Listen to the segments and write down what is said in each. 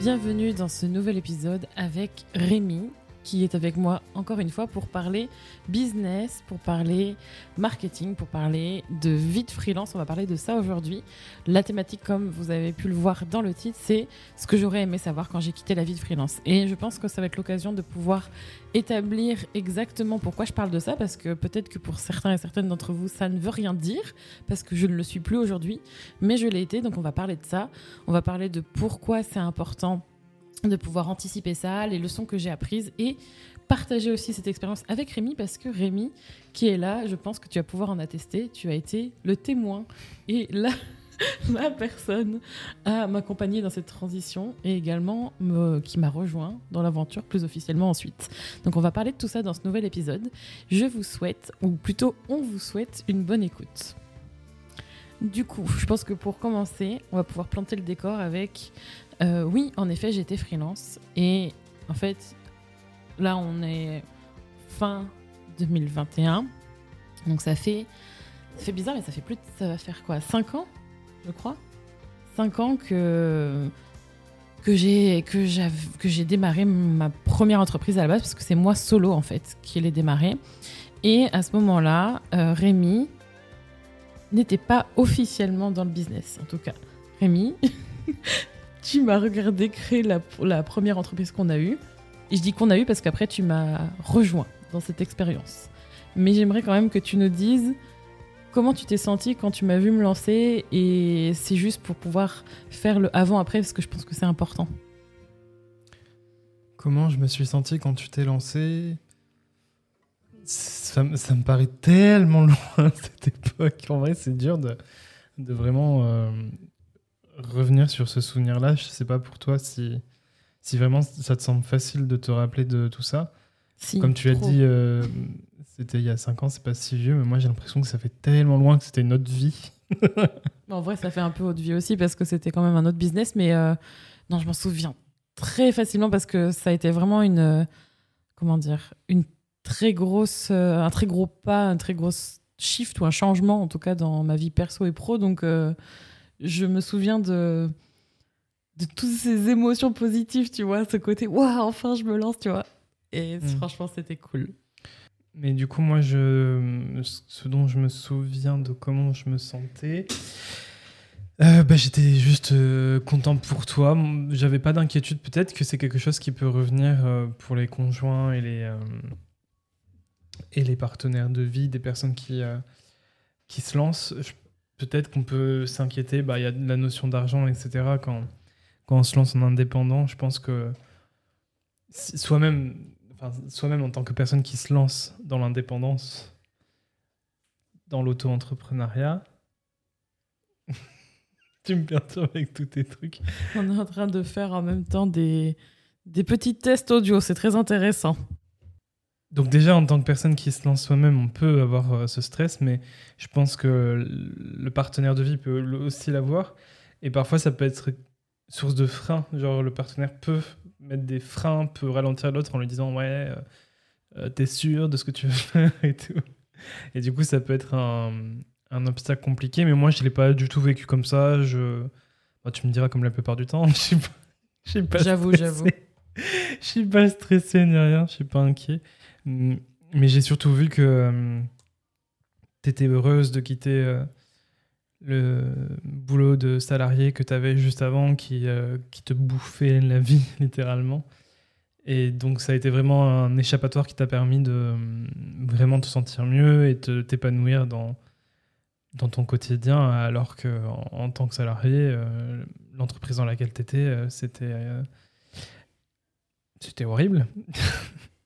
Bienvenue dans ce nouvel épisode avec Rémi qui est avec moi encore une fois pour parler business, pour parler marketing, pour parler de vie de freelance. On va parler de ça aujourd'hui. La thématique, comme vous avez pu le voir dans le titre, c'est ce que j'aurais aimé savoir quand j'ai quitté la vie de freelance. Et je pense que ça va être l'occasion de pouvoir établir exactement pourquoi je parle de ça, parce que peut-être que pour certains et certaines d'entre vous, ça ne veut rien dire, parce que je ne le suis plus aujourd'hui, mais je l'ai été, donc on va parler de ça. On va parler de pourquoi c'est important de pouvoir anticiper ça, les leçons que j'ai apprises et partager aussi cette expérience avec Rémi parce que Rémi, qui est là, je pense que tu vas pouvoir en attester, tu as été le témoin et la, personne à m'accompagner dans cette transition et également qui m'a rejoint dans l'aventure plus officiellement ensuite. Donc on va parler de tout ça dans ce nouvel épisode. Je vous souhaite, ou plutôt on vous souhaite, une bonne écoute. Du coup, je pense que pour commencer, on va pouvoir planter le décor avec euh, oui, en effet, j'étais freelance. Et en fait, là, on est fin 2021. Donc ça fait, ça bizarre, mais ça fait plus ça va faire quoi 5 ans, je crois? 5 ans que, que j'ai que que j'ai démarré ma première entreprise à la base, parce que c'est moi solo, en fait, qui l'ai démarré. Et à ce moment-là, euh, Rémi n'était pas officiellement dans le business, en tout cas. Rémi tu m'as regardé créer la, première entreprise qu'on a eue. Et je dis qu'on a eu parce qu'après, tu m'as rejoint dans cette expérience. Mais j'aimerais quand même que tu nous dises comment tu t'es senti quand tu m'as vu me lancer. Et c'est juste pour pouvoir faire le avant-après parce que je pense que c'est important. Comment je me suis senti quand tu t'es lancé ça, me paraît tellement loin cette époque. En vrai, c'est dur de, de vraiment euh, revenir sur ce souvenir-là, je sais pas pour toi si, si vraiment ça te semble facile de te rappeler de tout ça. Comme tu l'as dit, euh, c'était il y a 5 ans, c'est pas si vieux, mais moi j'ai l'impression que ça fait tellement loin que c'était une autre vie. en vrai, ça fait un peu autre vie aussi parce que c'était quand même un autre business, mais euh, non, je m'en souviens très facilement parce que ça a été vraiment une. Euh, comment dire Une très grosse. un très gros pas, un très gros shift ou un changement en tout cas dans ma vie perso et pro. Donc je me souviens de, de toutes ces émotions positives, tu vois, ce côté, waouh, enfin je me lance, tu vois. Et mm. franchement, c'était cool. Mais du coup, moi, je, ce dont je me souviens de comment je me sentais, euh, bah, j'étais juste euh, content pour toi. J'avais pas d'inquiétude. Peut-être que c'est quelque chose qui peut revenir euh, pour les conjoints et les, et les partenaires de vie, des personnes qui, qui se lancent. Je peut-être qu'on peut s'inquiéter. Bah, il y a la notion d'argent, etc. Quand, quand on se lance en indépendant, je pense que soi-même, enfin, soi-même en tant que personne qui se lance dans l'indépendance, dans l'auto-entrepreneuriat, tu me perturbes avec tous tes trucs. On est en train de faire en même temps des, des petits tests audio, c'est très intéressant. Donc déjà, en tant que personne qui se lance soi-même, on peut avoir euh, ce stress, mais je pense que le partenaire de vie peut aussi l'avoir. Et parfois, ça peut être source de frein. Genre, le partenaire peut mettre des freins, peut ralentir l'autre en lui disant Ouais, euh, euh, t'es sûr de ce que tu veux faire et tout. Et du coup, ça peut être un, un obstacle compliqué, mais moi, je ne l'ai pas du tout vécu comme ça. Je... Bah, tu me diras comme la plupart du temps. Je pas, J'avoue, j'avoue. Je suis pas stressé ni rien, je suis pas inquiet. Mais j'ai surtout vu que euh, tu étais heureuse de quitter euh, le boulot de salarié que tu avais juste avant, qui, euh, qui te bouffait la vie, littéralement. Et donc, ça a été vraiment un échappatoire qui t'a permis de vraiment te sentir mieux et de t'épanouir dans, dans ton quotidien, alors que en, tant que salarié, l'entreprise dans laquelle tu étais, c'était, c'était horrible.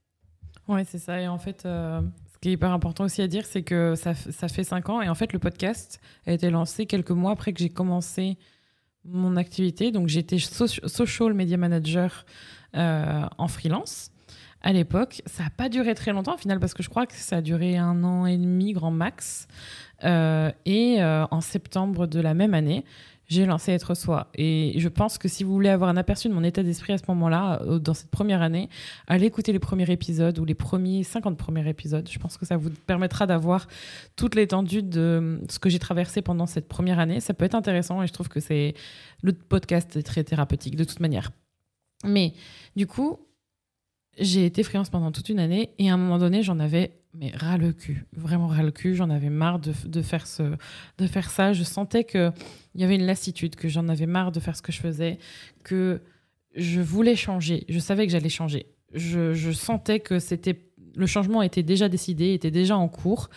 Ouais, c'est ça. Et en fait, euh, ce qui est hyper important aussi à dire, c'est que ça, ça, fait cinq ans. Et en fait, le podcast a été lancé quelques mois après que j'ai commencé mon activité. Donc, j'étais social media manager euh, en freelance à l'époque. Ça n'a pas duré très longtemps au final parce que je crois que ça a duré un an et demi grand max. Euh, et en septembre de la même année, j'ai lancé Être Soi. Et je pense que si vous voulez avoir un aperçu de mon état d'esprit à ce moment-là, euh, dans cette première année, allez écouter les premiers épisodes ou les premiers 50 premiers épisodes. Je pense que ça vous permettra d'avoir toute l'étendue de ce que j'ai traversé pendant cette première année. Ça peut être intéressant et je trouve que c'est le podcast très thérapeutique de toute manière. Mais du coup, j'ai été freelance pendant toute une année et à un moment donné, j'en avais mais ras le cul, vraiment ras le cul. J'en avais marre de, de, faire ce, de faire ça. Je sentais qu'il y avait une lassitude, que j'en avais marre de faire ce que je faisais, que je voulais changer. Je savais que j'allais changer. Je, je, sentais que c'était le changement était déjà décidé, était déjà en cours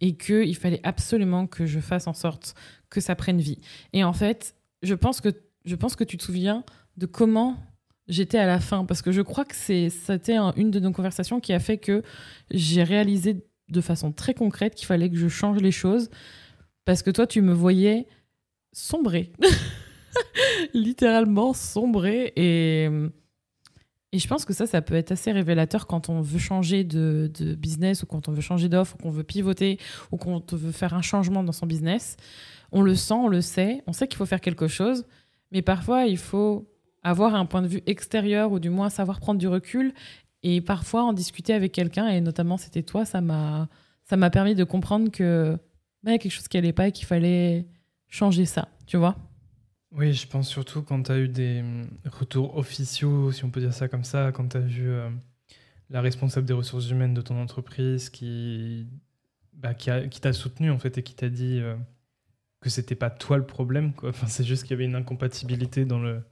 et qu'il fallait absolument que je fasse en sorte que ça prenne vie. Et en fait, je pense que, je pense que tu te souviens de comment j'étais à la fin parce que je crois que c'est c'était une de nos conversations qui a fait que j'ai réalisé de façon très concrète qu'il fallait que je change les choses parce que toi tu me voyais sombrer littéralement sombrer et et je pense que ça, ça peut être assez révélateur quand on veut changer de, de business ou quand on veut changer d'offre ou qu'on veut pivoter ou qu'on veut faire un changement dans son business. On le sent, on le sait, on sait qu'il faut faire quelque chose, mais parfois il faut avoir un point de vue extérieur ou du moins savoir prendre du recul et parfois en discuter avec quelqu'un et notamment c'était toi ça m'a ça m'a permis de comprendre que bah, y a quelque chose qui allait pas et qu'il fallait changer ça tu vois. Oui je pense surtout quand tu as eu des retours officiaux si on peut dire ça comme ça quand tu as vu euh, la responsable des ressources humaines de ton entreprise qui bah, qui t'a soutenu en fait et qui t'a dit euh, que c'était pas toi le problème quoi. Enfin c'est juste qu'il y avait une incompatibilité dans le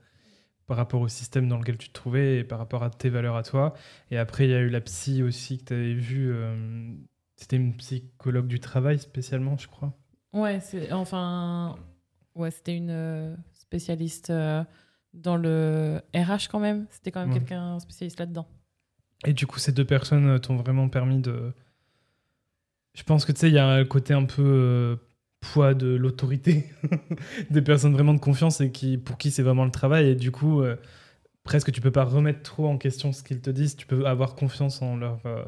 par rapport au système dans lequel tu te trouvais et par rapport à tes valeurs à toi. Et après, il y a eu la psy aussi que tu avais vue. Euh, c'était une psychologue du travail spécialement, je crois. Ouais, c'est enfin. Ouais, c'était une euh, spécialiste euh, dans le RH quand même. C'était quand même quelqu'un spécialiste là-dedans. Et du coup, ces deux personnes t'ont vraiment permis de. Je pense que tu sais, il y a un côté un peu poids de l'autorité des personnes vraiment de confiance et qui, pour qui c'est vraiment le travail. Et du coup, euh, presque tu peux pas remettre trop en question ce qu'ils te disent. Tu peux avoir confiance en leur, euh,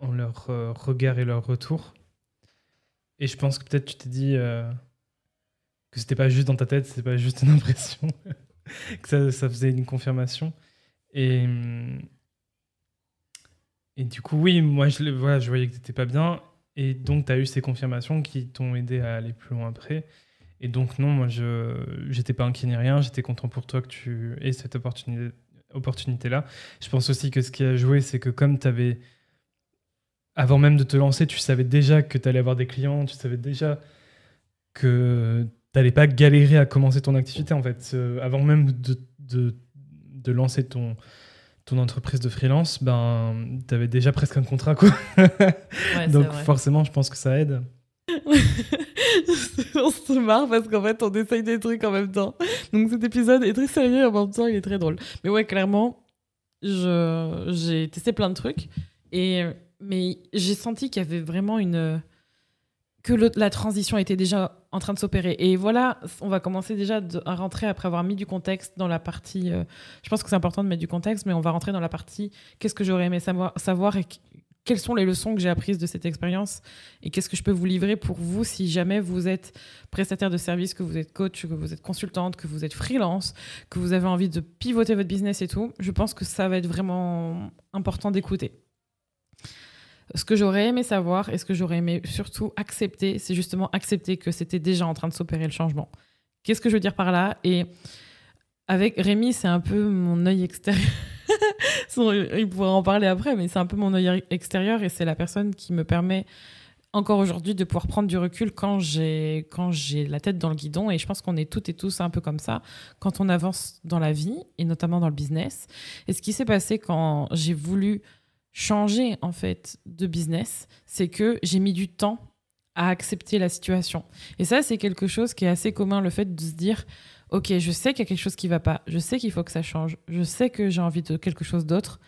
en leur euh, regard et leur retour. Et je pense que peut-être tu t'es dit que c'était pas juste dans ta tête, c'était pas juste une impression, que ça, ça, faisait une confirmation. Et, et du coup, oui, moi je, voilà, je voyais que t'étais pas bien. Et donc, tu as eu ces confirmations qui t'ont aidé à aller plus loin après. Et donc, non, moi, je n'étais pas inquiet ni rien. J'étais content pour toi que tu aies cette opportunité, opportunité-là. Je pense aussi que ce qui a joué, c'est que comme tu avais. Avant même de te lancer, tu savais déjà que tu allais avoir des clients, tu savais déjà que tu n'allais pas galérer à commencer ton activité, en fait. Euh, avant même de, de, de lancer ton, ton entreprise de freelance, ben, tu avais déjà presque un contrat. Quoi. Donc forcément, je pense que ça aide. on se marre parce qu'en fait, on essaye des trucs en même temps. Donc cet épisode est très sérieux et en même temps, il est très drôle. Mais ouais, clairement, j'ai testé plein de trucs. Et, mais j'ai senti qu'il y avait vraiment une que la transition était déjà en train de s'opérer. Et voilà, on va commencer déjà à rentrer après avoir mis du contexte dans la partie. Euh, je pense que c'est important de mettre du contexte, mais on va rentrer dans la partie qu'est-ce que j'aurais aimé savoir, savoir et quelles sont les leçons que j'ai apprises de cette expérience et qu'est-ce que je peux vous livrer pour vous si jamais vous êtes prestataire de service, que vous êtes coach, que vous êtes consultante, que vous êtes freelance, que vous avez envie de pivoter votre business et tout. Je pense que ça va être vraiment important d'écouter. Ce que j'aurais aimé savoir et ce que j'aurais aimé surtout accepter, c'est justement accepter que c'était déjà en train de s'opérer le changement. Qu'est-ce que je veux dire par là? Et avec Rémi, c'est un peu mon œil extérieur. Il pourra en parler après, mais c'est un peu mon œil extérieur et c'est la personne qui me permet encore aujourd'hui de pouvoir prendre du recul quand j'ai quand j'ai la tête dans le guidon et je pense qu'on est toutes et tous un peu comme ça quand on avance dans la vie et notamment dans le business. Et ce qui s'est passé quand j'ai voulu changer en fait de business, c'est que j'ai mis du temps à accepter la situation. Et ça, c'est quelque chose qui est assez commun, le fait de se dire, ok, je sais qu'il y a quelque chose qui va pas, je sais qu'il faut que ça change, je sais que j'ai envie de quelque chose d'autre,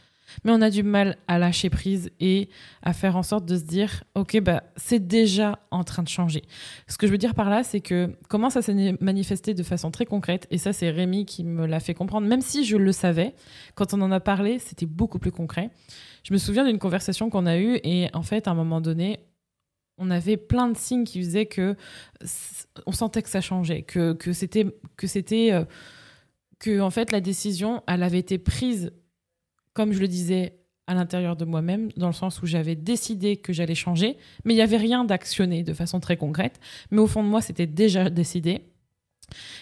mais on a du mal à lâcher prise et à faire en sorte de se dire ok bah c'est déjà en train de changer. Ce que je veux dire par là, c'est que comment ça s'est manifesté de façon très concrète et ça c'est Rémi qui me l'a fait comprendre, même si je le savais quand on en a parlé, c'était beaucoup plus concret. Je me souviens d'une conversation qu'on a eue et en fait à un moment donné on avait plein de signes qui faisaient que on sentait que ça changeait, que, c'était que c'était euh, que en fait la décision elle avait été prise comme je le disais à l'intérieur de moi-même dans le sens où j'avais décidé que j'allais changer mais il n'y avait rien d'actionné de façon très concrète mais au fond de moi c'était déjà décidé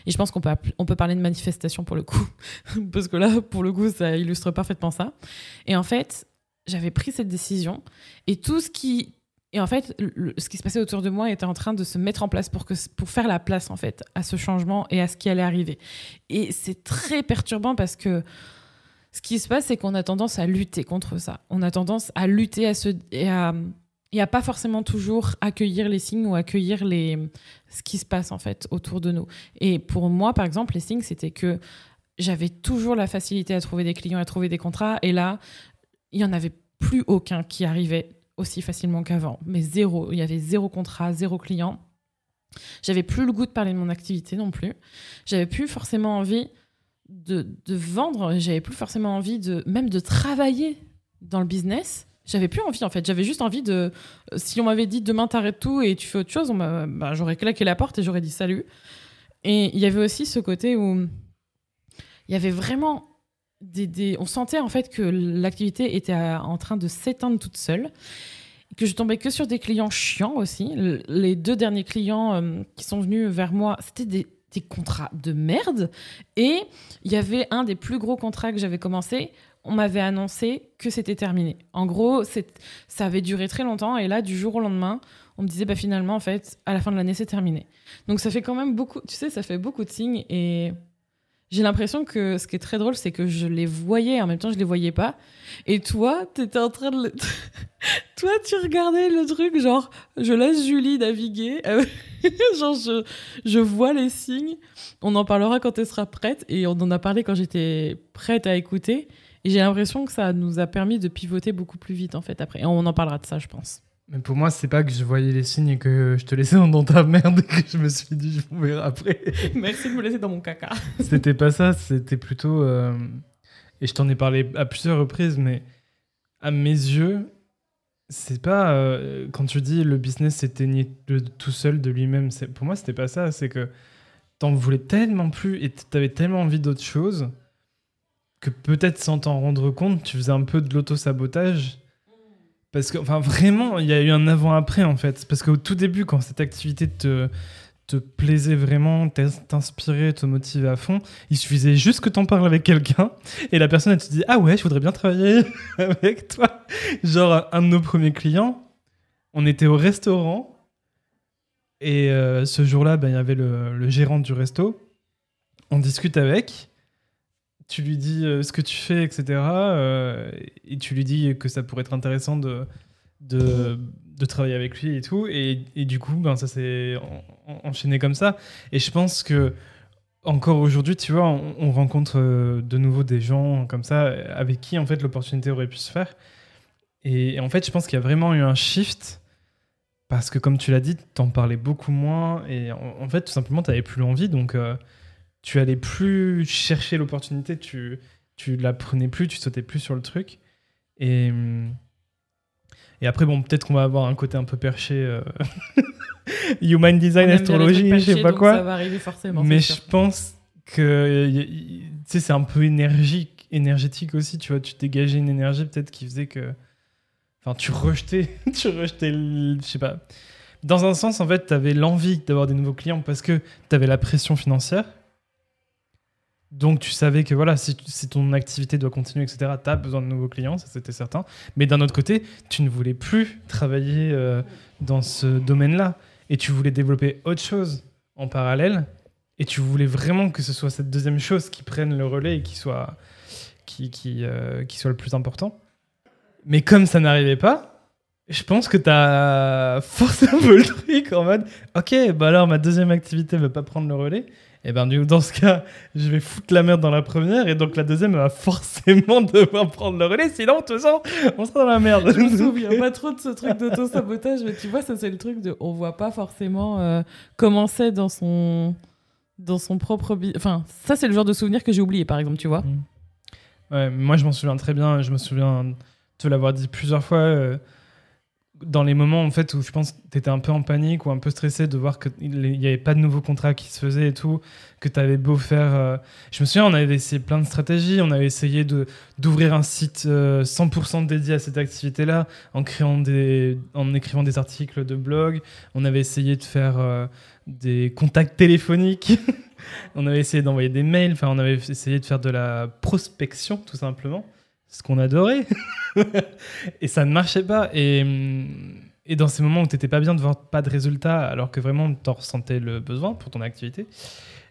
et je pense qu'on peut, on peut parler de manifestation pour le coup, parce que là, pour le coup, ça illustre parfaitement ça. Et en fait, j'avais pris cette décision, et tout ce qui et en fait, ce qui se passait autour de moi était en train de se mettre en place pour, que, pour faire la place en fait à ce changement et à ce qui allait arriver. Et c'est très perturbant parce que ce qui se passe, c'est qu'on a tendance à lutter contre ça. On a tendance à lutter à ce, et à, et à pas forcément toujours accueillir les signes ou accueillir les, ce qui se passe en fait autour de nous. Et pour moi, par exemple, les signes, c'était que j'avais toujours la facilité à trouver des clients, à trouver des contrats. Et là, il y en avait plus aucun qui arrivait aussi facilement qu'avant, mais zéro. Il y avait zéro contrat, zéro client. J'avais plus le goût de parler de mon activité non plus. J'avais plus forcément envie de, de vendre. J'avais plus forcément envie de même de travailler dans le business. J'avais plus envie en fait. J'avais juste envie de. Si on m'avait dit demain t'arrêtes tout et tu fais autre chose, bah, j'aurais claqué la porte et j'aurais dit salut. Et il y avait aussi ce côté où il y avait vraiment on sentait en fait que l'activité était en train de s'éteindre toute seule que je tombais que sur des clients chiants aussi. Les deux derniers clients euh, qui sont venus vers moi, c'était des, contrats de merde. Et il y avait un des plus gros contrats que j'avais commencé. On m'avait annoncé que c'était terminé. En gros, ça avait duré très longtemps. Et là, du jour au lendemain, on me disait bah, finalement, en fait, à la fin de l'année, c'est terminé. Donc ça fait quand même beaucoup, tu sais, ça fait beaucoup de signes. Et j'ai l'impression que ce qui est très drôle, c'est que je les voyais, en même temps je les voyais pas. Et toi, tu étais en train de... toi, tu regardais le truc, genre, je laisse Julie naviguer. genre, je, je vois les signes. On en parlera quand elle sera prête. Et on en a parlé quand j'étais prête à écouter. Et j'ai l'impression que ça nous a permis de pivoter beaucoup plus vite, en fait, après. Et on en parlera de ça, je pense. Mais pour moi, c'est pas que je voyais les signes et que je te laissais dans ta merde et que je me suis dit, je vous verrai après. Merci de me laisser dans mon caca. c'était pas ça, c'était plutôt. Euh, et je t'en ai parlé à plusieurs reprises, mais à mes yeux, c'est pas. Euh, quand tu dis le business s'éteignait tout seul de lui-même, pour moi, c'était pas ça. C'est que t'en voulais tellement plus et t'avais tellement envie d'autre chose que peut-être sans t'en rendre compte, tu faisais un peu de l'auto-sabotage parce que, enfin, vraiment, il y a eu un avant-après, en fait. Parce qu'au tout début, quand cette activité te, plaisait vraiment, t'inspirait, te motivait à fond, il suffisait juste que t'en parles avec quelqu'un et la personne, elle te dit Ah ouais, je voudrais bien travailler avec toi. Genre, un de nos premiers clients, on était au restaurant et euh, ce jour-là, ben, il y avait le gérant du resto. On discute avec tu lui dis euh, ce que tu fais, etc. Euh, et tu lui dis que ça pourrait être intéressant de, de, travailler avec lui et tout. Et, du coup, ben, ça s'est enchaîné comme ça. Et je pense que encore aujourd'hui, tu vois, on, rencontre euh, de nouveau des gens comme ça avec qui en fait l'opportunité aurait pu se faire. Et, en fait, je pense qu'il y a vraiment eu un shift parce que, comme tu l'as dit, t'en parlais beaucoup moins et en, fait, tout simplement, t'avais plus l'envie. Donc, tu allais plus chercher l'opportunité, tu, tu la prenais plus, tu sautais plus sur le truc. Et, et après, bon, peut-être qu'on va avoir un côté un peu perché. Euh, human design, astrologie, je sais pas quoi. Ça va arriver forcément. Mais je pense que c'est un peu énergique, énergétique aussi. Tu vois, tu dégageais une énergie peut-être qui faisait que. Enfin, tu rejetais, tu rejetais, je sais pas. Dans un sens, en fait, tu avais l'envie d'avoir des nouveaux clients parce que tu avais la pression financière. Donc tu savais que voilà, si, ton activité doit continuer, etc., tu as besoin de nouveaux clients, ça c'était certain. Mais d'un autre côté, tu ne voulais plus travailler euh, dans ce domaine-là. Et tu voulais développer autre chose en parallèle. Et tu voulais vraiment que ce soit cette deuxième chose qui prenne le relais et qui soit, qui, qui, euh, qui soit le plus important. Mais comme ça n'arrivait pas, je pense que tu as forcé un le truc en mode Ok, bah alors ma deuxième activité ne va pas prendre le relais Et ben du coup, dans ce cas, je vais foutre la merde dans la première et donc la deuxième elle va forcément devoir prendre le relais, sinon de toute façon, on sera dans la merde. Je me souviens pas trop de ce truc d'auto-sabotage, mais tu vois, ça c'est le truc de on voit pas forcément euh, comment c'est dans son dans son propre enfin ça c'est le genre de souvenir que j'ai oublié par exemple, tu vois. Ouais, moi je m'en souviens très bien, je me souviens te l'avoir dit plusieurs fois euh, dans les moments en fait où je pense que tu étais un peu en panique ou un peu stressé de voir qu'il n'y avait pas de nouveaux contrats qui se faisaient et tout, que tu avais beau faire... euh, Je me souviens, on avait essayé plein de stratégies, on avait essayé de d'ouvrir un site euh, 100% dédié à cette activité-là, en, créant des, en écrivant des articles de blog, on avait essayé de faire euh, des contacts téléphoniques, on avait essayé d'envoyer des mails, enfin on avait essayé de faire de la prospection tout simplement, ce qu'on adorait. et ça ne marchait pas. Et, et dans ces moments où tu n'étais pas bien de voir pas de résultats, alors que vraiment tu en ressentais le besoin pour ton activité.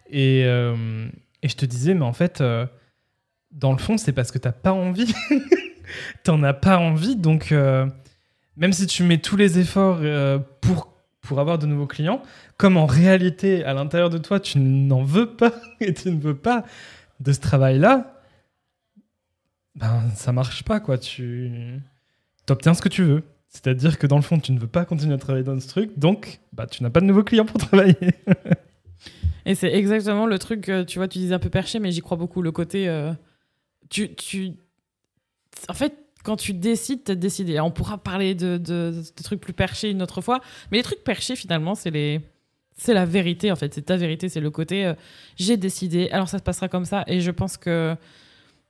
Et, euh, et je te disais, mais en fait, euh, dans le fond, c'est parce que tu n'as pas envie. tu n'en as pas envie. Donc, euh, même si tu mets tous les efforts pour, pour avoir de nouveaux clients, comme en réalité, à l'intérieur de toi, tu n'en veux pas et tu ne veux pas de ce travail-là, ben ça marche pas quoi. Tu obtiens ce que tu veux. C'est-à-dire que dans le fond, tu ne veux pas continuer à travailler dans ce truc, donc bah, tu n'as pas de nouveaux clients pour travailler. Et c'est exactement le truc, euh, tu vois, tu disais un peu perché, mais j'y crois beaucoup. Le côté. euh, tu, tu... En fait, quand tu décides, tu as décidé. On pourra parler de, de- de trucs plus perchés une autre fois, mais les trucs perchés, finalement, c'est les. C'est la vérité, en fait. C'est ta vérité. C'est le côté euh, j'ai décidé, alors ça se passera comme ça. Et je pense que,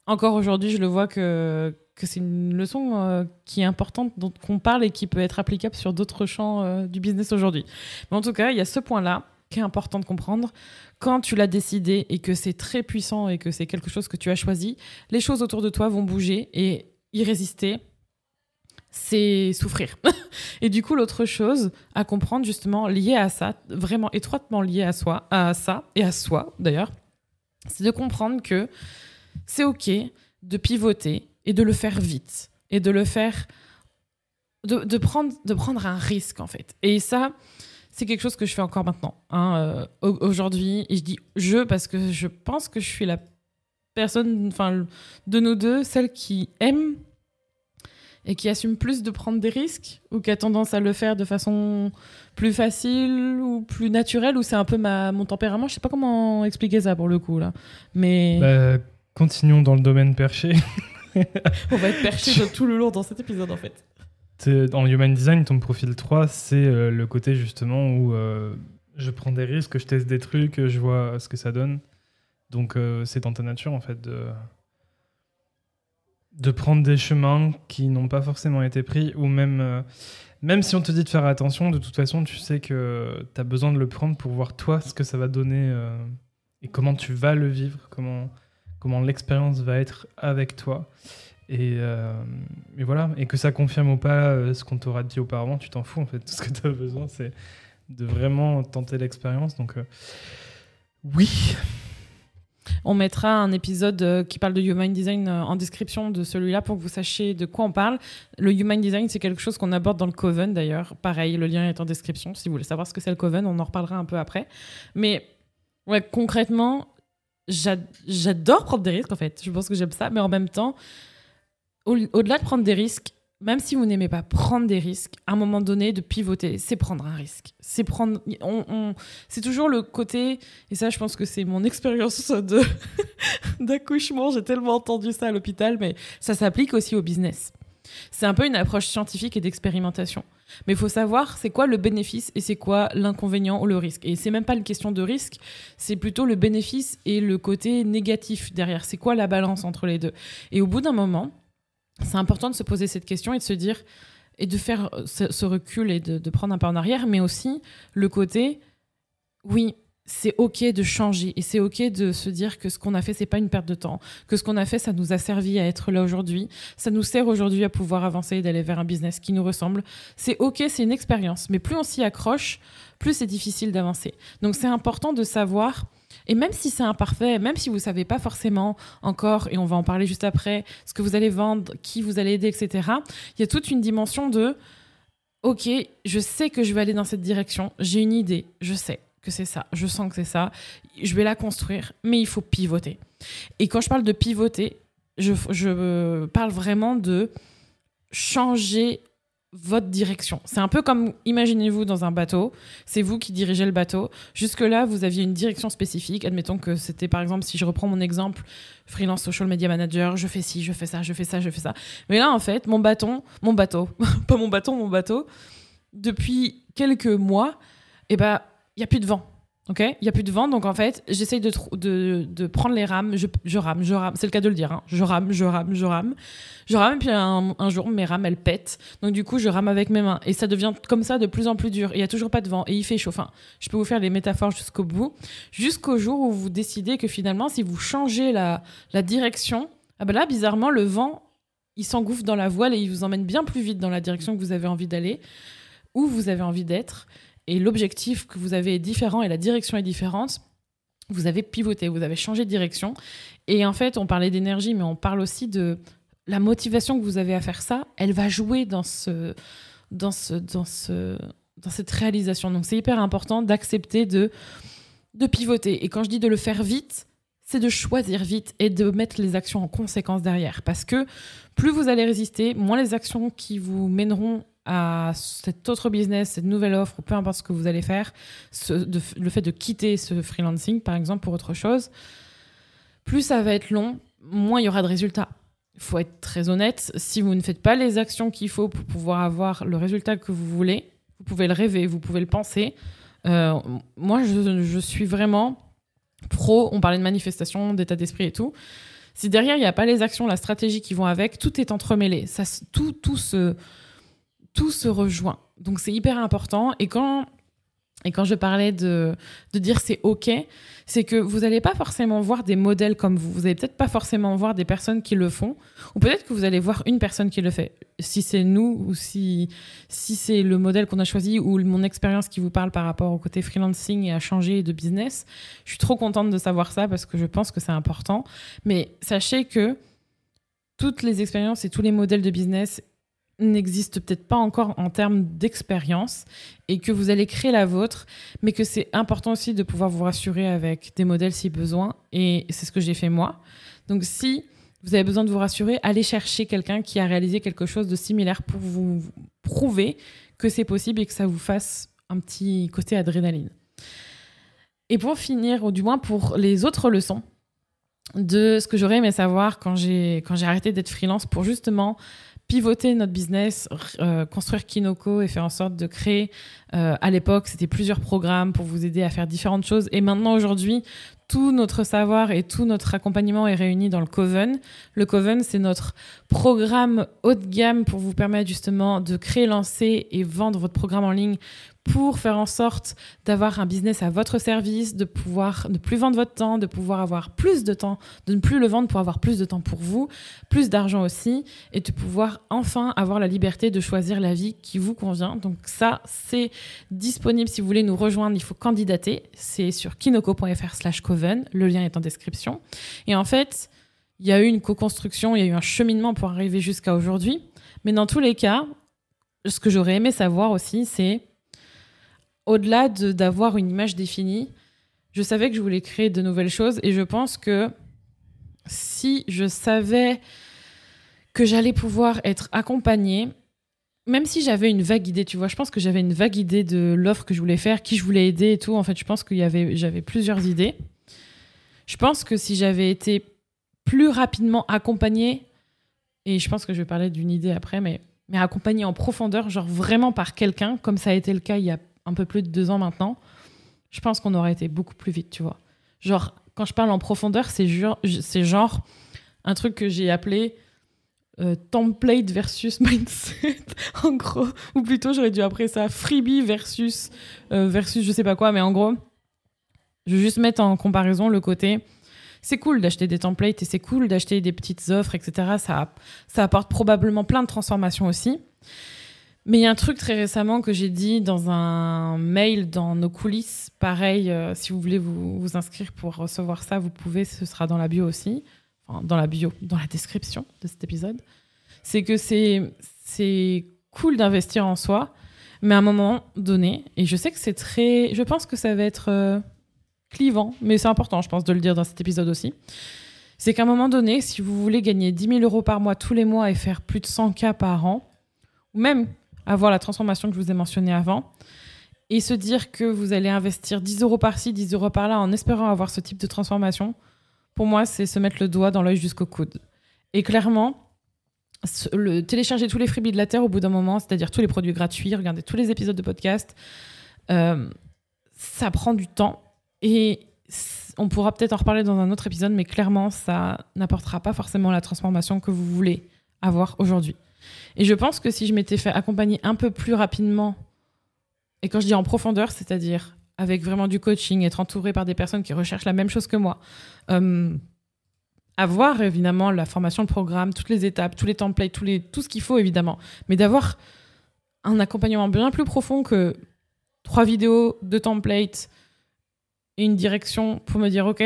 encore aujourd'hui, je le vois que, c'est une leçon euh, qui est importante, dont qu'on parle et qui peut être applicable sur d'autres champs euh, du business aujourd'hui. Mais en tout cas, il y a ce point-là qui est important de comprendre. Quand tu l'as décidé et que c'est très puissant et que c'est quelque chose que tu as choisi, les choses autour de toi vont bouger et y résister, c'est souffrir. et du coup, l'autre chose à comprendre justement liée à ça, vraiment étroitement liée à soi, à ça et à soi d'ailleurs, c'est de comprendre que c'est ok de pivoter et de le faire vite et de le faire de, de prendre de prendre un risque en fait. Et ça, c'est quelque chose que je fais encore maintenant, hein, euh, au- aujourd'hui. Et je dis je parce que je pense que je suis la personne, enfin, de nous deux, celle qui aime et qui assume plus de prendre des risques ou qui a tendance à le faire de façon plus facile ou plus naturelle ou c'est un peu ma, mon tempérament. Je sais pas comment expliquer ça pour le coup là. Mais Bah, continuons dans le domaine perché. on va être perché de tout le long dans cet épisode en fait. Dans Human Design, ton profil 3, c'est euh, le côté justement où euh, je prends des risques, je teste des trucs, je vois ce que ça donne. Donc euh, c'est dans ta nature en fait de, de prendre des chemins qui n'ont pas forcément été pris ou même, euh, même si on te dit de faire attention, de toute façon tu sais que tu as besoin de le prendre pour voir toi ce que ça va donner et comment tu vas le vivre, comment, comment l'expérience va être avec toi. Et, euh, et voilà, et que ça confirme ou pas euh, ce qu'on t'aura dit auparavant, tu t'en fous en fait. Tout ce que tu as besoin, c'est de vraiment tenter l'expérience. Donc, euh, oui, On mettra un épisode qui parle de Human Design en description de celui-là pour que vous sachiez de quoi on parle. Le Human Design, c'est quelque chose qu'on aborde dans le Coven d'ailleurs. Pareil, le lien est en description. Si vous voulez savoir ce que c'est le Coven, on en reparlera un peu après. Mais ouais, concrètement, j'adore prendre des risques en fait. Je pense que j'aime ça, mais en même temps, au- au-delà de prendre des risques, même si vous n'aimez pas prendre des risques, à un moment donné, de pivoter, c'est prendre un risque. C'est prendre. on- c'est toujours le côté. Et ça, je pense que c'est mon expérience de d'accouchement. J'ai tellement entendu ça à l'hôpital, mais ça s'applique aussi au business. C'est un peu une approche scientifique et d'expérimentation. Mais il faut savoir c'est quoi le bénéfice et c'est quoi l'inconvénient ou le risque. Et c'est même pas une question de risque, c'est plutôt le bénéfice et le côté négatif derrière. C'est quoi la balance entre les deux? Et au bout d'un moment, c'est important de se poser cette question et de se dire et de faire ce, ce recul et de, de prendre un pas en arrière, mais aussi le côté oui, c'est ok de changer et c'est ok de se dire que ce qu'on a fait c'est pas une perte de temps, que ce qu'on a fait ça nous a servi à être là aujourd'hui, ça nous sert aujourd'hui à pouvoir avancer et d'aller vers un business qui nous ressemble. C'est ok, c'est une expérience, mais plus on s'y accroche, plus c'est difficile d'avancer. Donc c'est important de savoir. Et même si c'est imparfait, même si vous savez pas forcément encore, et on va en parler juste après, ce que vous allez vendre, qui vous allez aider, etc., il y a toute une dimension de, ok, je sais que je vais aller dans cette direction, j'ai une idée, je sais que c'est ça, je sens que c'est ça, je vais la construire, mais il faut pivoter. Et quand je parle de pivoter, je, je parle vraiment de changer votre direction. C'est un peu comme, imaginez-vous dans un bateau, c'est vous qui dirigez le bateau. Jusque-là, vous aviez une direction spécifique. Admettons que c'était, par exemple, si je reprends mon exemple, freelance social media manager, je fais ci, je fais ça, je fais ça, je fais ça. Mais là, en fait, mon bâton, mon bateau, pas mon bâton, mon bateau, depuis quelques mois, eh ben, il n'y a plus de vent. Ok, il y a plus de vent, donc en fait, j'essaye de, prendre les rames. Je, rame, je rame. C'est le cas de le dire. Hein. Je rame, je rame, je rame, je rame. Et puis un, jour, mes rames elles pètent. Donc du coup, je rame avec mes mains et ça devient comme ça de plus en plus dur. Il y a toujours pas de vent et il fait chaud. Enfin, je peux vous faire les métaphores jusqu'au bout, jusqu'au jour où vous décidez que finalement, si vous changez la, la direction, ah ben là, bizarrement, le vent, il s'engouffre dans la voile et il vous emmène bien plus vite dans la direction que vous avez envie d'aller, où vous avez envie d'être et l'objectif que vous avez est différent et la direction est différente, vous avez pivoté, vous avez changé de direction. Et en fait, on parlait d'énergie, mais on parle aussi de la motivation que vous avez à faire ça. Elle va jouer dans, ce, dans, ce, dans, ce, dans cette réalisation. Donc c'est hyper important d'accepter de, de pivoter. Et quand je dis de le faire vite, c'est de choisir vite et de mettre les actions en conséquence derrière. Parce que plus vous allez résister, moins les actions qui vous mèneront à cet autre business, cette nouvelle offre, peu importe ce que vous allez faire, le fait de quitter ce freelancing, par exemple, pour autre chose, plus ça va être long, moins il y aura de résultats. Il faut être très honnête, si vous ne faites pas les actions qu'il faut pour pouvoir avoir le résultat que vous voulez, vous pouvez le rêver, vous pouvez le penser. Euh, moi, je, je, suis vraiment pro, on parlait de manifestation, d'état d'esprit et tout. Si derrière, il n'y a pas les actions, la stratégie qui vont avec, tout est entremêlé. Ça, tout, tout se tout se rejoint. Donc c'est hyper important. Et quand, et quand je parlais de, de dire c'est OK, c'est que vous n'allez pas forcément voir des modèles comme vous. Vous n'allez peut-être pas forcément voir des personnes qui le font. Ou peut-être que vous allez voir une personne qui le fait. Si c'est nous ou si, si c'est le modèle qu'on a choisi ou mon expérience qui vous parle par rapport au côté freelancing et à changer de business, je suis trop contente de savoir ça parce que je pense que c'est important. Mais sachez que toutes les expériences et tous les modèles de business n'existe peut-être pas encore en termes d'expérience et que vous allez créer la vôtre, mais que c'est important aussi de pouvoir vous rassurer avec des modèles si besoin. Et c'est ce que j'ai fait moi. Donc si vous avez besoin de vous rassurer, allez chercher quelqu'un qui a réalisé quelque chose de similaire pour vous prouver que c'est possible et que ça vous fasse un petit côté adrénaline. Et pour finir, ou du moins pour les autres leçons, de ce que j'aurais aimé savoir quand j'ai arrêté d'être freelance pour justement pivoter notre business, euh, construire Kinoko et faire en sorte de créer, euh, à l'époque, c'était plusieurs programmes pour vous aider à faire différentes choses. Et maintenant, aujourd'hui, tout notre savoir et tout notre accompagnement est réuni dans le Coven. Le Coven, c'est notre programme haut de gamme pour vous permettre justement de créer, lancer et vendre votre programme en ligne pour faire en sorte d'avoir un business à votre service, de pouvoir ne plus vendre votre temps, de pouvoir avoir plus de temps, de ne plus le vendre pour avoir plus de temps pour vous, plus d'argent aussi, et de pouvoir enfin avoir la liberté de choisir la vie qui vous convient. Donc ça, c'est disponible si vous voulez nous rejoindre, il faut candidater. C'est sur kinoko.fr slash coven, le lien est en description. Et en fait, il y a eu une co-construction, il y a eu un cheminement pour arriver jusqu'à aujourd'hui. Mais dans tous les cas, ce que j'aurais aimé savoir aussi, c'est au-delà d'avoir une image définie, je savais que je voulais créer de nouvelles choses et je pense que si je savais que j'allais pouvoir être accompagnée, même si j'avais une vague idée, tu vois, je pense que j'avais une vague idée de l'offre que je voulais faire, qui je voulais aider et tout. En fait, je pense qu'il y avait, j'avais plusieurs idées. Je pense que si j'avais été plus rapidement accompagnée, et je pense que je vais parler d'une idée après, mais, mais accompagnée en profondeur, genre vraiment par quelqu'un, comme ça a été le cas il y a un peu plus de deux ans maintenant, je pense qu'on aurait été beaucoup plus vite, tu vois. Genre, quand je parle en profondeur, c'est genre, genre un truc que j'ai appelé euh, template versus mindset, en gros. Ou plutôt, j'aurais dû appeler ça freebie versus, euh, versus je sais pas quoi, mais en gros, je vais juste mettre en comparaison le côté. C'est cool d'acheter des templates et c'est cool d'acheter des petites offres, etc. Ça, ça apporte probablement plein de transformations aussi. Mais il y a un truc très récemment que j'ai dit dans un mail dans nos coulisses. Pareil, euh, si vous voulez vous, vous, inscrire pour recevoir ça, vous pouvez, ce sera dans la bio aussi. Dans la bio, dans la description de cet épisode. C'est que c'est, cool d'investir en soi, Mais à un moment donné, et je sais que c'est très. Je pense que ça va être euh, clivant, mais c'est important, je pense, de le dire dans cet épisode aussi. C'est qu'à un moment donné, si vous voulez gagner 10 000 euros par mois tous les mois et faire plus de 100 k par an, ou même avoir la transformation que je vous ai mentionnée avant, et se dire que vous allez investir 10 euros par-ci, 10 euros par-là en espérant avoir ce type de transformation, pour moi, c'est se mettre le doigt dans l'œil jusqu'au coude. Et clairement, télécharger tous les freebies de la Terre au bout d'un moment, c'est-à-dire tous les produits gratuits, regarder tous les épisodes de podcast, euh, ça prend du temps. Et on pourra peut-être en reparler dans un autre épisode, mais clairement, ça n'apportera pas forcément la transformation que vous voulez avoir aujourd'hui. Et je pense que si je m'étais fait accompagner un peu plus rapidement, et quand je dis en profondeur, c'est-à-dire avec vraiment du coaching, être entouré par des personnes qui recherchent la même chose que moi, euh, avoir évidemment la formation, le programme, toutes les étapes, tous les templates, tout ce qu'il faut évidemment, mais d'avoir un accompagnement bien plus profond que trois vidéos, deux templates et une direction pour me dire ok,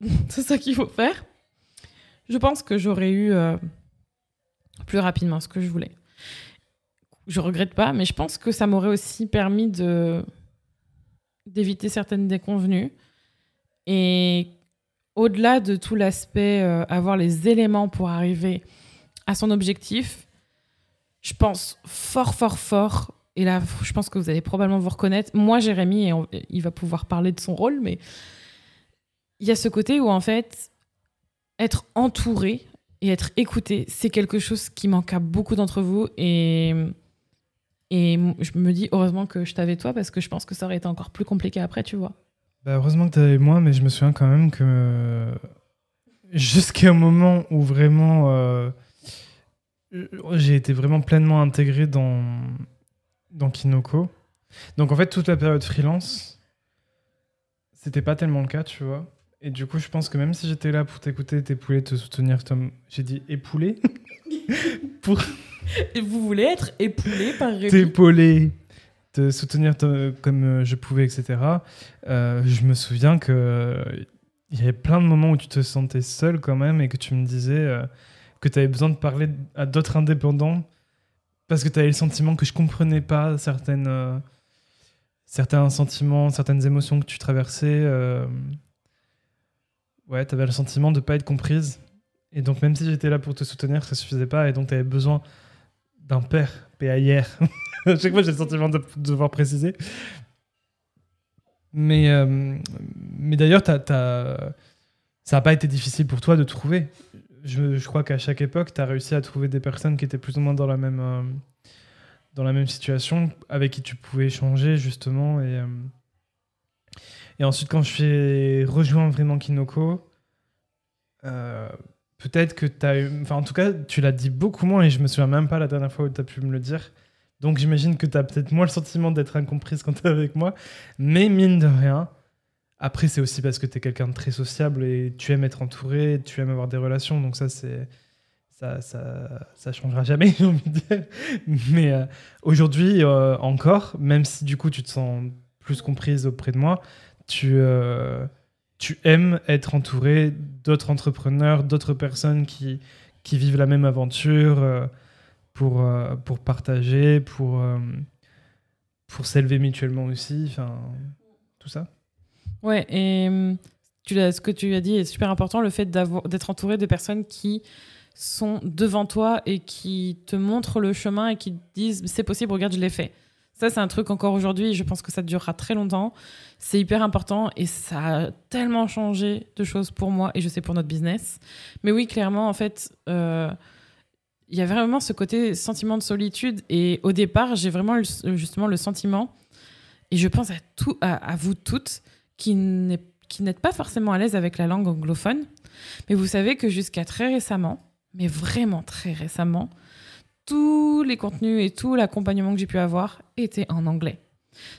c'est ça qu'il faut faire. Je pense que j'aurais eu euh, plus rapidement ce que je voulais. Je regrette pas, mais je pense que ça m'aurait aussi permis de d'éviter certaines déconvenues et au-delà de tout l'aspect euh, avoir les éléments pour arriver à son objectif, je pense fort, fort, fort, et là, je pense que vous allez probablement vous reconnaître. Moi, Jérémy, et il va pouvoir parler de son rôle, mais il y a ce côté où, en fait, être entouré et être écouté, c'est quelque chose qui manque à beaucoup d'entre vous. Et, et je me dis, heureusement que je t'avais toi, parce que je pense que ça aurait été encore plus compliqué après, tu vois. Bah, heureusement que tu avais moi, mais je me souviens quand même que jusqu'à un moment où vraiment euh, j'ai été vraiment pleinement intégré dans, dans Kinoko. Donc en fait, toute la période freelance, c'était pas tellement le cas, tu vois. Et du coup, je pense que même si j'étais là pour t'écouter, t'épouler, te soutenir, j'ai dit épouler pour... Vous voulez être époulé par Rémi T'épauler te soutenir comme euh, je pouvais, etc. Euh, je me souviens que il y avait plein de moments où tu te sentais seul quand même et que tu me disais euh, que tu avais besoin de parler à d'autres indépendants parce que tu avais le sentiment que je comprenais pas certaines, certains sentiments, certaines émotions que tu traversais. ouais, tu avais le sentiment de pas être comprise. Et donc même si j'étais là pour te soutenir, ça suffisait pas et donc tu avais besoin d'un père, PAIR. à chaque fois, j'ai le sentiment de, devoir préciser. Mais, euh, mais d'ailleurs, ça n'a pas été difficile pour toi de trouver. Je, je crois qu'à chaque époque, tu as réussi à trouver des personnes qui étaient plus ou moins dans la même, euh, dans la même situation, avec qui tu pouvais échanger, justement. Et, euh, et ensuite, quand je fais rejoint vraiment Kinoko, peut-être que tu as eu. Enfin, en tout cas, tu l'as dit beaucoup moins et je me souviens même pas la dernière fois où tu as pu me le dire. Donc j'imagine que tu as peut-être moins le sentiment d'être incomprise quand tu es avec moi. Mais mine de rien, après, c'est aussi parce que tu es quelqu'un de très sociable et tu aimes être entouré, tu aimes avoir des relations. Donc ça, c'est. Ça, ça, ça changera jamais, j'ai envie de dire. Mais euh, aujourd'hui, euh, encore, même si du coup tu te sens plus comprise auprès de moi, tu, euh, tu aimes être entouré d'autres entrepreneurs, d'autres personnes qui, qui vivent la même aventure pour, euh, pour partager, pour, euh, pour s'élever mutuellement aussi, enfin, tout ça? Ouais, et tu ce que tu as dit est super important, le fait d'être entouré de personnes qui sont devant toi et qui te montrent le chemin et qui te disent c'est possible, regarde, je l'ai fait. Ça, c'est un truc encore aujourd'hui, je pense que ça durera très longtemps. C'est hyper important et ça a tellement changé de choses pour moi et je sais pour notre business. Mais oui, clairement, en fait, euh, il y a vraiment ce côté sentiment de solitude. Et au départ, j'ai vraiment eu justement le sentiment, et je pense à, tout, à, vous toutes, qui n'êtes pas forcément à l'aise avec la langue anglophone. Mais vous savez que jusqu'à très récemment, mais vraiment très récemment, tous les contenus et tout l'accompagnement que j'ai pu avoir étaient en anglais.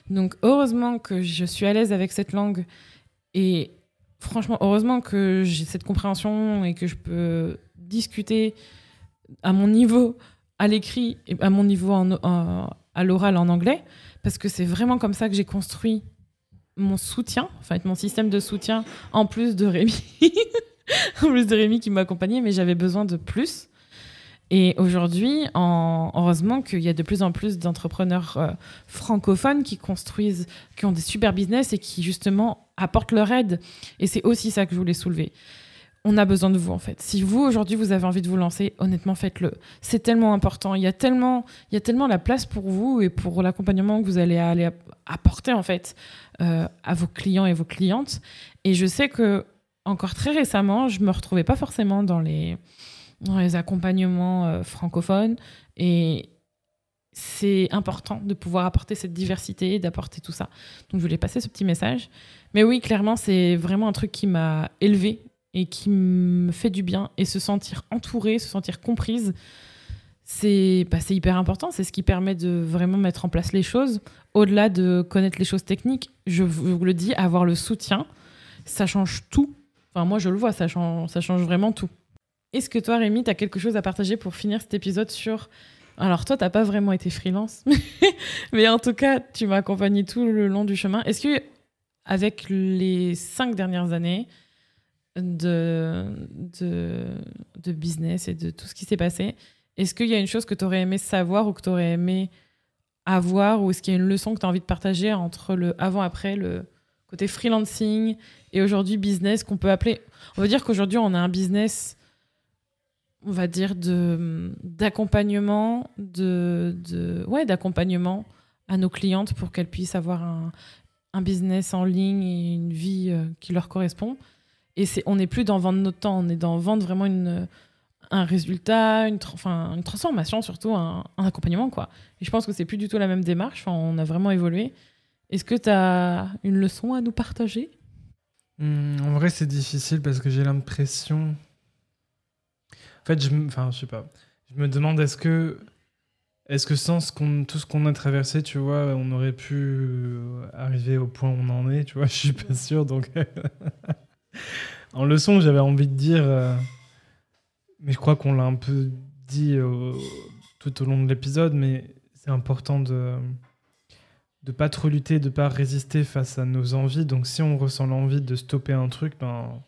Donc heureusement que je suis à l'aise avec cette langue et franchement heureusement que j'ai cette compréhension et que je peux discuter à mon niveau à l'écrit et à mon niveau à l'oral en anglais, parce que c'est vraiment comme ça que j'ai construit mon soutien, enfin mon système de soutien, en plus de Rémi, en plus de Rémi qui m'accompagnait, mais j'avais besoin de plus. Et aujourd'hui, en... heureusement qu'il y a de plus en plus d'entrepreneurs euh, francophones qui construisent, qui ont des super business et qui justement apportent leur aide. Et c'est aussi ça que je voulais soulever. On a besoin de vous en fait. Si vous aujourd'hui vous avez envie de vous lancer, honnêtement faites-le. C'est tellement important. Il y a tellement, il y a tellement la place pour vous et pour l'accompagnement que vous allez aller apporter en fait euh, à vos clients et vos clientes. Et je sais que encore très récemment, je me retrouvais pas forcément dans les dans les accompagnements euh, francophones. Et c'est important de pouvoir apporter cette diversité, d'apporter tout ça. Donc je voulais passer ce petit message. Mais oui, clairement, c'est vraiment un truc qui m'a élevée et qui me fait du bien. Et se sentir entourée, se sentir comprise, c'est bah, hyper important. C'est ce qui permet de vraiment mettre en place les choses. Au-delà de connaître les choses techniques, je vous le dis, avoir le soutien, ça change tout. Enfin, moi, je le vois, ça change, ça change vraiment tout. Est-ce que toi, Rémi, tu as quelque chose à partager pour finir cet épisode sur... Alors toi, t'as pas vraiment été freelance, mais en tout cas, tu m'as accompagné tout le long du chemin. Est-ce que, avec les cinq dernières années de, de, business et de tout ce qui s'est passé, est-ce qu'il y a une chose que tu aurais aimé savoir ou que tu aurais aimé avoir, ou est-ce qu'il y a une leçon que tu as envie de partager entre le avant-après, le côté freelancing et aujourd'hui business qu'on peut appeler... On va dire qu'aujourd'hui, on a un business on va dire, de, d'accompagnement, de, de, ouais, d'accompagnement à nos clientes pour qu'elles puissent avoir un, un, business en ligne et une vie euh, qui leur correspond. Et c'est, on n'est plus dans vendre notre temps, on est dans vendre vraiment une, un résultat, une, enfin, une transformation, surtout un, accompagnement. Quoi. Et je pense que c'est plus du tout la même démarche, on a vraiment évolué. Est-ce que tu as une leçon à nous partager? Mmh, En vrai, c'est difficile parce que j'ai l'impression en fait, je, enfin, je sais pas. Je me demande est-ce que, est-ce que sans tout ce qu'on a traversé, tu vois, on aurait pu euh, arriver au point où on en est, tu vois? Je suis pas sûr. Donc, en leçon, j'avais envie de dire, euh, mais je crois qu'on l'a un peu dit tout au long de l'épisode, mais c'est important de de pas trop lutter, de pas résister face à nos envies. Donc, si on ressent l'envie de stopper un truc, ben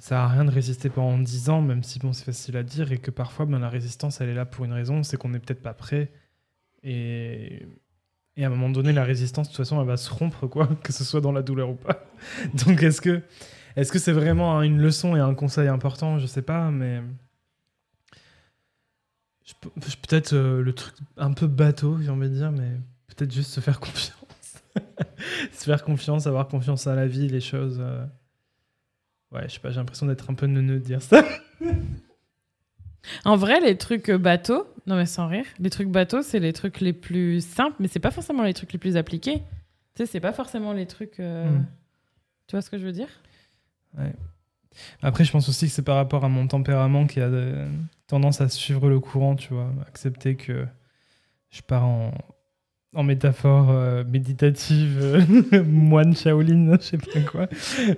ça sert rien de résister pendant 10 ans, même si bon, c'est facile à dire, et que parfois ben, la résistance, elle est là pour une raison, c'est qu'on n'est peut-être pas prêt. Et... et à un moment donné, la résistance, de toute façon, elle va se rompre, quoi, que ce soit dans la douleur ou pas. Donc est-ce que est-ce que c'est vraiment une leçon et un conseil important? Je sais pas, mais peut-être euh, le truc un peu bateau, j'ai envie de dire, mais peut-être juste se faire confiance. se faire confiance, avoir confiance à la vie, les choses. Euh, Ouais, je sais pas, j'ai l'impression d'être un peu neuneux de dire ça. en vrai, les trucs bateaux, non mais sans rire, les trucs bateaux, c'est les trucs les plus simples, mais c'est pas forcément les trucs les plus appliqués. Tu sais, c'est pas forcément les trucs. Euh, hmm. Tu vois ce que je veux dire? Ouais. Après, je pense aussi que c'est par rapport à mon tempérament qui a tendance à suivre le courant, tu vois. Accepter que je pars en, en métaphore euh, méditative, euh, moine Shaolin, je sais pas quoi,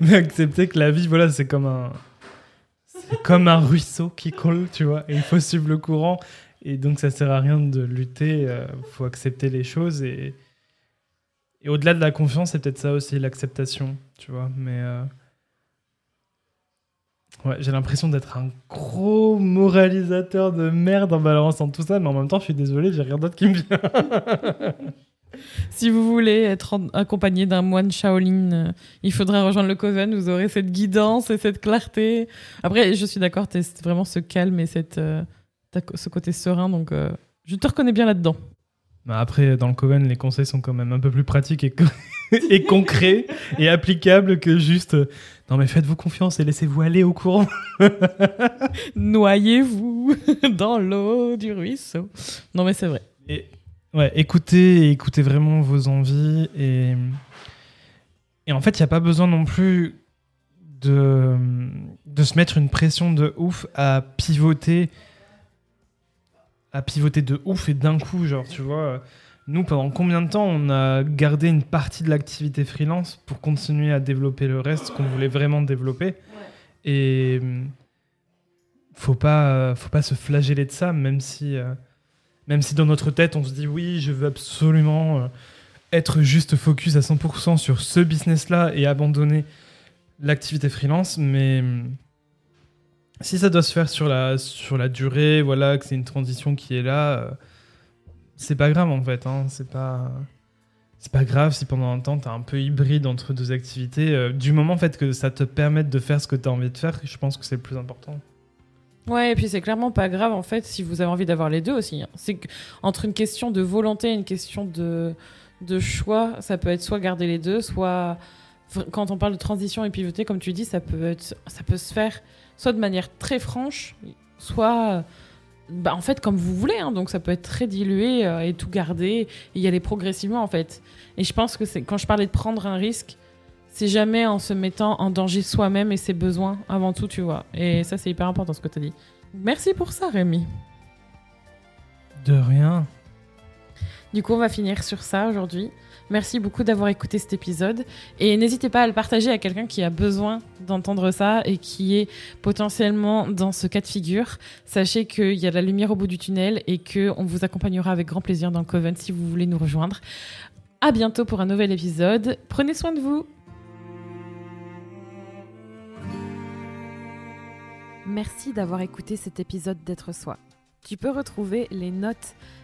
mais accepter que la vie, voilà, c'est comme un, comme un ruisseau qui coule, tu vois, et il faut suivre le courant, et donc ça sert à rien de lutter, euh, faut accepter les choses, et, et au-delà de la confiance, c'est peut-être ça aussi, l'acceptation, tu vois, mais Ouais, j'ai l'impression d'être un gros moralisateur de merde en balançant tout ça, mais en même temps, je suis désolé, j'ai rien d'autre qui me vient. si vous voulez être accompagné d'un moine Shaolin, euh, il faudra rejoindre le Coven. Vous aurez cette guidance et cette clarté. Après, je suis d'accord, c'est vraiment ce calme et cette, euh, ce côté serein, donc euh, je te reconnais bien là-dedans. Bah, après, dans le Coven, les conseils sont quand même un peu plus pratiques et, et concrets et applicables que juste non mais faites-vous confiance et laissez-vous aller au courant. Noyez-vous dans l'eau du ruisseau. Non mais c'est vrai. Et, ouais, écoutez, écoutez vraiment vos envies et, et en fait, il n'y a pas besoin non plus de, de se mettre une pression de ouf à pivoter à pivoter de ouf et d'un coup, genre, tu vois. Nous, pendant combien de temps on a gardé une partie de l'activité freelance pour continuer à développer le reste qu'on voulait vraiment développer Et faut pas, faut pas se flageller de ça, même si, euh, même si dans notre tête on se dit oui, je veux absolument euh, être juste focus à 100% sur ce business-là et abandonner l'activité freelance, mais si ça doit se faire sur la, sur la durée, voilà, que c'est une transition qui est là, euh, c'est pas grave en fait. Hein, c'est pas. C'est pas grave si pendant un temps tu es un peu hybride entre deux activités. Euh, du moment en fait que ça te permette de faire ce que tu as envie de faire, je pense que c'est le plus important. Ouais, et puis c'est clairement pas grave en fait si vous avez envie d'avoir les deux aussi. Hein. C'est entre une question de volonté et une question de, de choix, ça peut être soit garder les deux, soit quand on parle de transition et pivoter, comme tu dis, ça peut, être, ça peut se faire soit de manière très franche, soit bah, en fait comme vous voulez. Hein. donc ça peut être très dilué euh, et tout garder et y aller progressivement en fait. Et je pense que c'est quand je parlais de prendre un risque, c'est jamais en se mettant en danger soi-même et ses besoins avant tout, tu vois. Et ça, c'est hyper important ce que tu as dit. Merci pour ça, Rémi. De rien. Du coup, on va finir sur ça aujourd'hui. Merci beaucoup d'avoir écouté cet épisode. Et n'hésitez pas à le partager à quelqu'un qui a besoin d'entendre ça et qui est potentiellement dans ce cas de figure. Sachez qu'il y a de la lumière au bout du tunnel et qu'on vous accompagnera avec grand plaisir dans le Coven si vous voulez nous rejoindre. À bientôt pour un nouvel épisode. Prenez soin de vous. Merci d'avoir écouté cet épisode d'être soi. Tu peux retrouver les notes